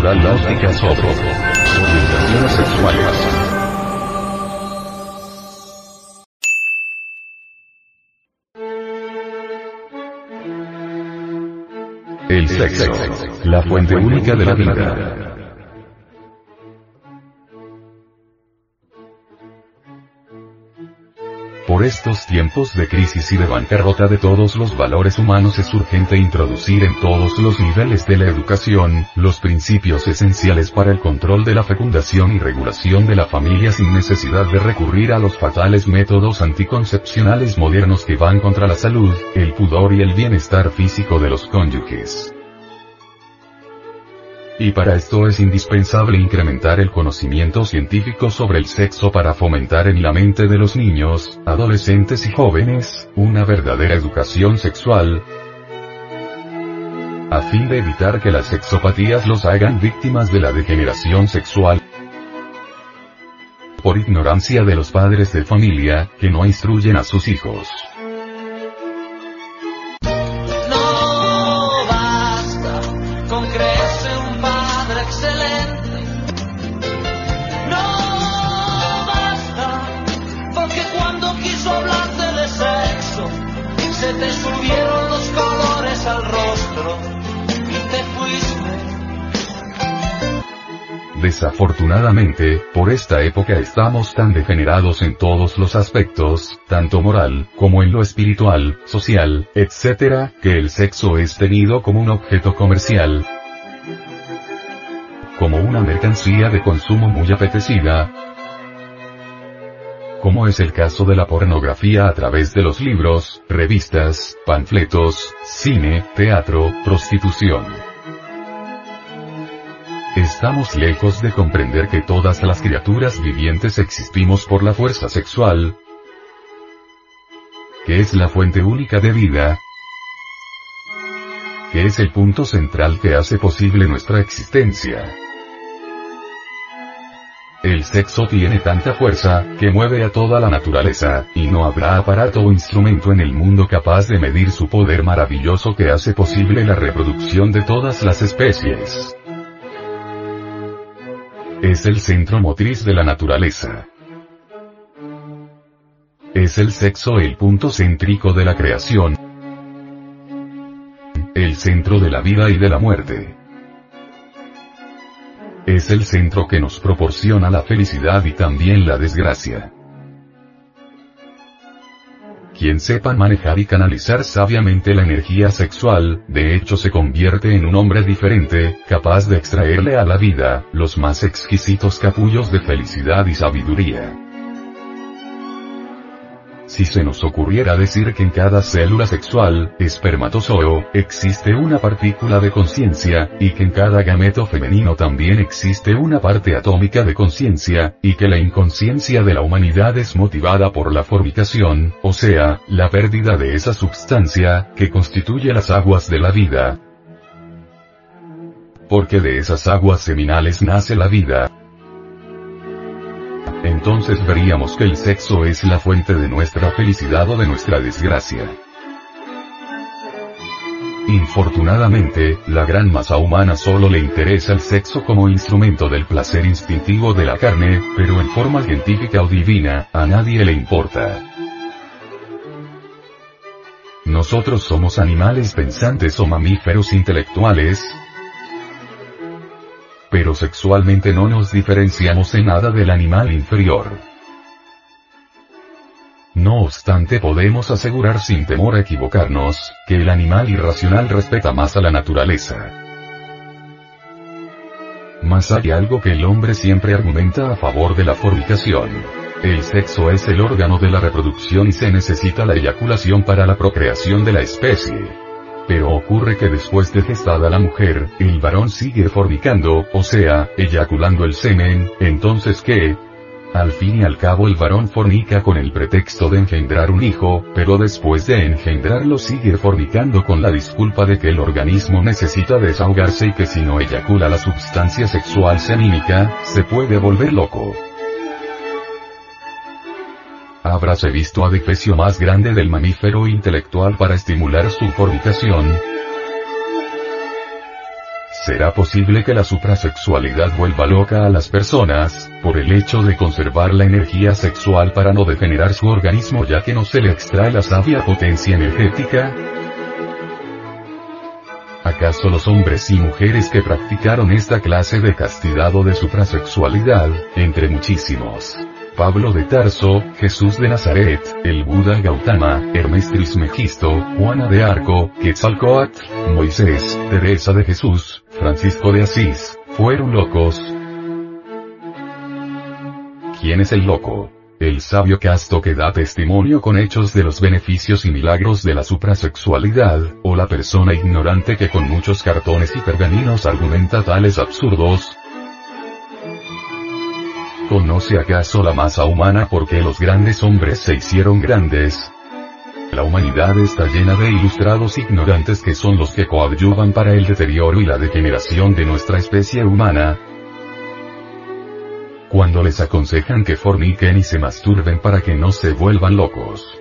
natural la óptica sobre orientaciones sexuales. El sexo, la fuente única de la vida. Por estos tiempos de crisis y de bancarrota de todos los valores humanos es urgente introducir en todos los niveles de la educación, los principios esenciales para el control de la fecundación y regulación de la familia sin necesidad de recurrir a los fatales métodos anticoncepcionales modernos que van contra la salud, el pudor y el bienestar físico de los cónyuges. Y para esto es indispensable incrementar el conocimiento científico sobre el sexo para fomentar en la mente de los niños, adolescentes y jóvenes, una verdadera educación sexual, a fin de evitar que las sexopatías los hagan víctimas de la degeneración sexual por ignorancia de los padres de familia, que no instruyen a sus hijos. Desafortunadamente, por esta época estamos tan degenerados en todos los aspectos, tanto moral, como en lo espiritual, social, etc., que el sexo es tenido como un objeto comercial, como una mercancía de consumo muy apetecida, como es el caso de la pornografía a través de los libros, revistas, panfletos, cine, teatro, prostitución. Estamos lejos de comprender que todas las criaturas vivientes existimos por la fuerza sexual, que es la fuente única de vida, que es el punto central que hace posible nuestra existencia. El sexo tiene tanta fuerza, que mueve a toda la naturaleza, y no habrá aparato o instrumento en el mundo capaz de medir su poder maravilloso que hace posible la reproducción de todas las especies. Es el centro motriz de la naturaleza. Es el sexo el punto céntrico de la creación. El centro de la vida y de la muerte. Es el centro que nos proporciona la felicidad y también la desgracia. Quien sepa manejar y canalizar sabiamente la energía sexual, de hecho se convierte en un hombre diferente, capaz de extraerle a la vida, los más exquisitos capullos de felicidad y sabiduría. Si se nos ocurriera decir que en cada célula sexual, espermatozoo, existe una partícula de conciencia, y que en cada gameto femenino también existe una parte atómica de conciencia, y que la inconsciencia de la humanidad es motivada por la fornicación, o sea, la pérdida de esa substancia, que constituye las aguas de la vida. Porque de esas aguas seminales nace la vida, entonces veríamos que el sexo es la fuente de nuestra felicidad o de nuestra desgracia. Infortunadamente, la gran masa humana solo le interesa el sexo como instrumento del placer instintivo de la carne, pero en forma científica o divina, a nadie le importa. Nosotros somos animales pensantes o mamíferos intelectuales, pero sexualmente no nos diferenciamos en nada del animal inferior. No obstante podemos asegurar sin temor a equivocarnos, que el animal irracional respeta más a la naturaleza. Mas hay algo que el hombre siempre argumenta a favor de la fornicación. El sexo es el órgano de la reproducción y se necesita la eyaculación para la procreación de la especie. Pero ocurre que después de gestada la mujer, el varón sigue fornicando, o sea, eyaculando el semen, entonces ¿qué? Al fin y al cabo el varón fornica con el pretexto de engendrar un hijo, pero después de engendrarlo sigue fornicando con la disculpa de que el organismo necesita desahogarse y que si no eyacula la sustancia sexual semínica, se puede volver loco. Habráse visto adefesio más grande del mamífero intelectual para estimular su fornicación. será posible que la suprasexualidad vuelva loca a las personas, por el hecho de conservar la energía sexual para no degenerar su organismo ya que no se le extrae la sabia potencia energética? ¿Acaso los hombres y mujeres que practicaron esta clase de castidad o de suprasexualidad, entre muchísimos, Pablo de Tarso, Jesús de Nazaret, el Buda Gautama, Hermes Trismegisto, Juana de Arco, Quetzalcoatl, Moisés, Teresa de Jesús, Francisco de Asís, fueron locos. ¿Quién es el loco? El sabio casto que da testimonio con hechos de los beneficios y milagros de la suprasexualidad, o la persona ignorante que con muchos cartones y pergaminos argumenta tales absurdos, ¿Conoce acaso la masa humana porque los grandes hombres se hicieron grandes? La humanidad está llena de ilustrados ignorantes que son los que coadyuvan para el deterioro y la degeneración de nuestra especie humana. Cuando les aconsejan que forniquen y se masturben para que no se vuelvan locos.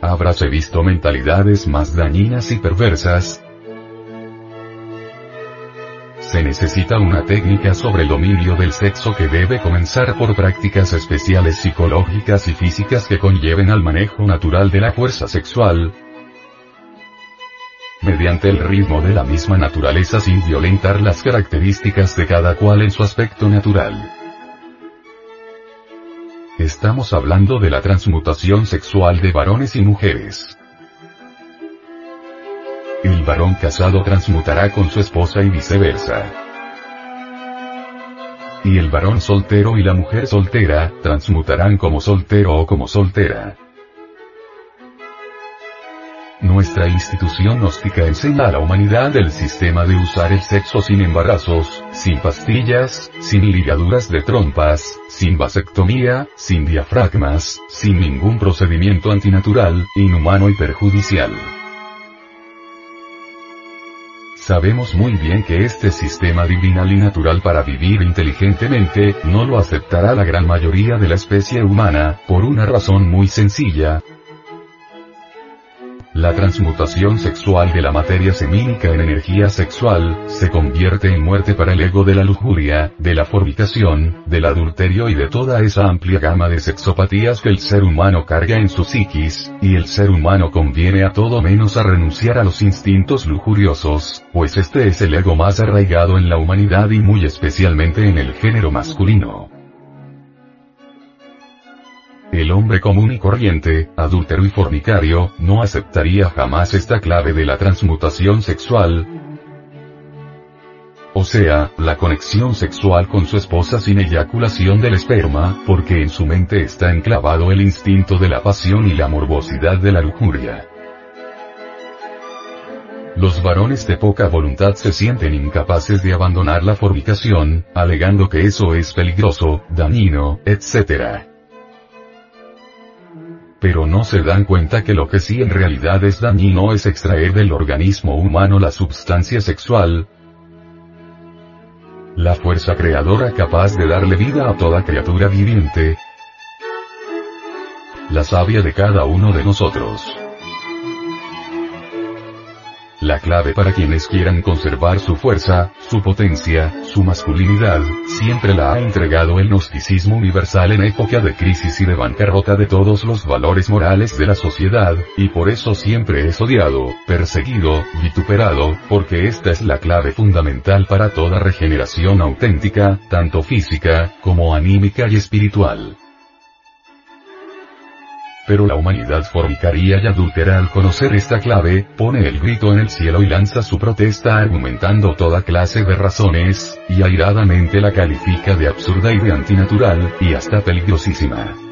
Habráse visto mentalidades más dañinas y perversas, se necesita una técnica sobre el dominio del sexo que debe comenzar por prácticas especiales psicológicas y físicas que conlleven al manejo natural de la fuerza sexual, mediante el ritmo de la misma naturaleza sin violentar las características de cada cual en su aspecto natural. Estamos hablando de la transmutación sexual de varones y mujeres. El varón casado transmutará con su esposa y viceversa. Y el varón soltero y la mujer soltera, transmutarán como soltero o como soltera. Nuestra institución gnóstica enseña a la humanidad el sistema de usar el sexo sin embarazos, sin pastillas, sin ligaduras de trompas, sin vasectomía, sin diafragmas, sin ningún procedimiento antinatural, inhumano y perjudicial. Sabemos muy bien que este sistema divinal y natural para vivir inteligentemente, no lo aceptará la gran mayoría de la especie humana, por una razón muy sencilla, la transmutación sexual de la materia semínica en energía sexual, se convierte en muerte para el ego de la lujuria, de la fornicación, del adulterio y de toda esa amplia gama de sexopatías que el ser humano carga en su psiquis, y el ser humano conviene a todo menos a renunciar a los instintos lujuriosos, pues este es el ego más arraigado en la humanidad y muy especialmente en el género masculino. El hombre común y corriente, adúltero y fornicario, no aceptaría jamás esta clave de la transmutación sexual, o sea, la conexión sexual con su esposa sin eyaculación del esperma, porque en su mente está enclavado el instinto de la pasión y la morbosidad de la lujuria. Los varones de poca voluntad se sienten incapaces de abandonar la fornicación, alegando que eso es peligroso, dañino, etc pero no se dan cuenta que lo que sí en realidad es dañino es extraer del organismo humano la sustancia sexual, la fuerza creadora capaz de darle vida a toda criatura viviente, la savia de cada uno de nosotros. La clave para quienes quieran conservar su fuerza, su potencia, su masculinidad, siempre la ha entregado el gnosticismo universal en época de crisis y de bancarrota de todos los valores morales de la sociedad, y por eso siempre es odiado, perseguido, vituperado, porque esta es la clave fundamental para toda regeneración auténtica, tanto física, como anímica y espiritual. Pero la humanidad fornicaria y adúltera al conocer esta clave, pone el grito en el cielo y lanza su protesta argumentando toda clase de razones, y airadamente la califica de absurda y de antinatural, y hasta peligrosísima.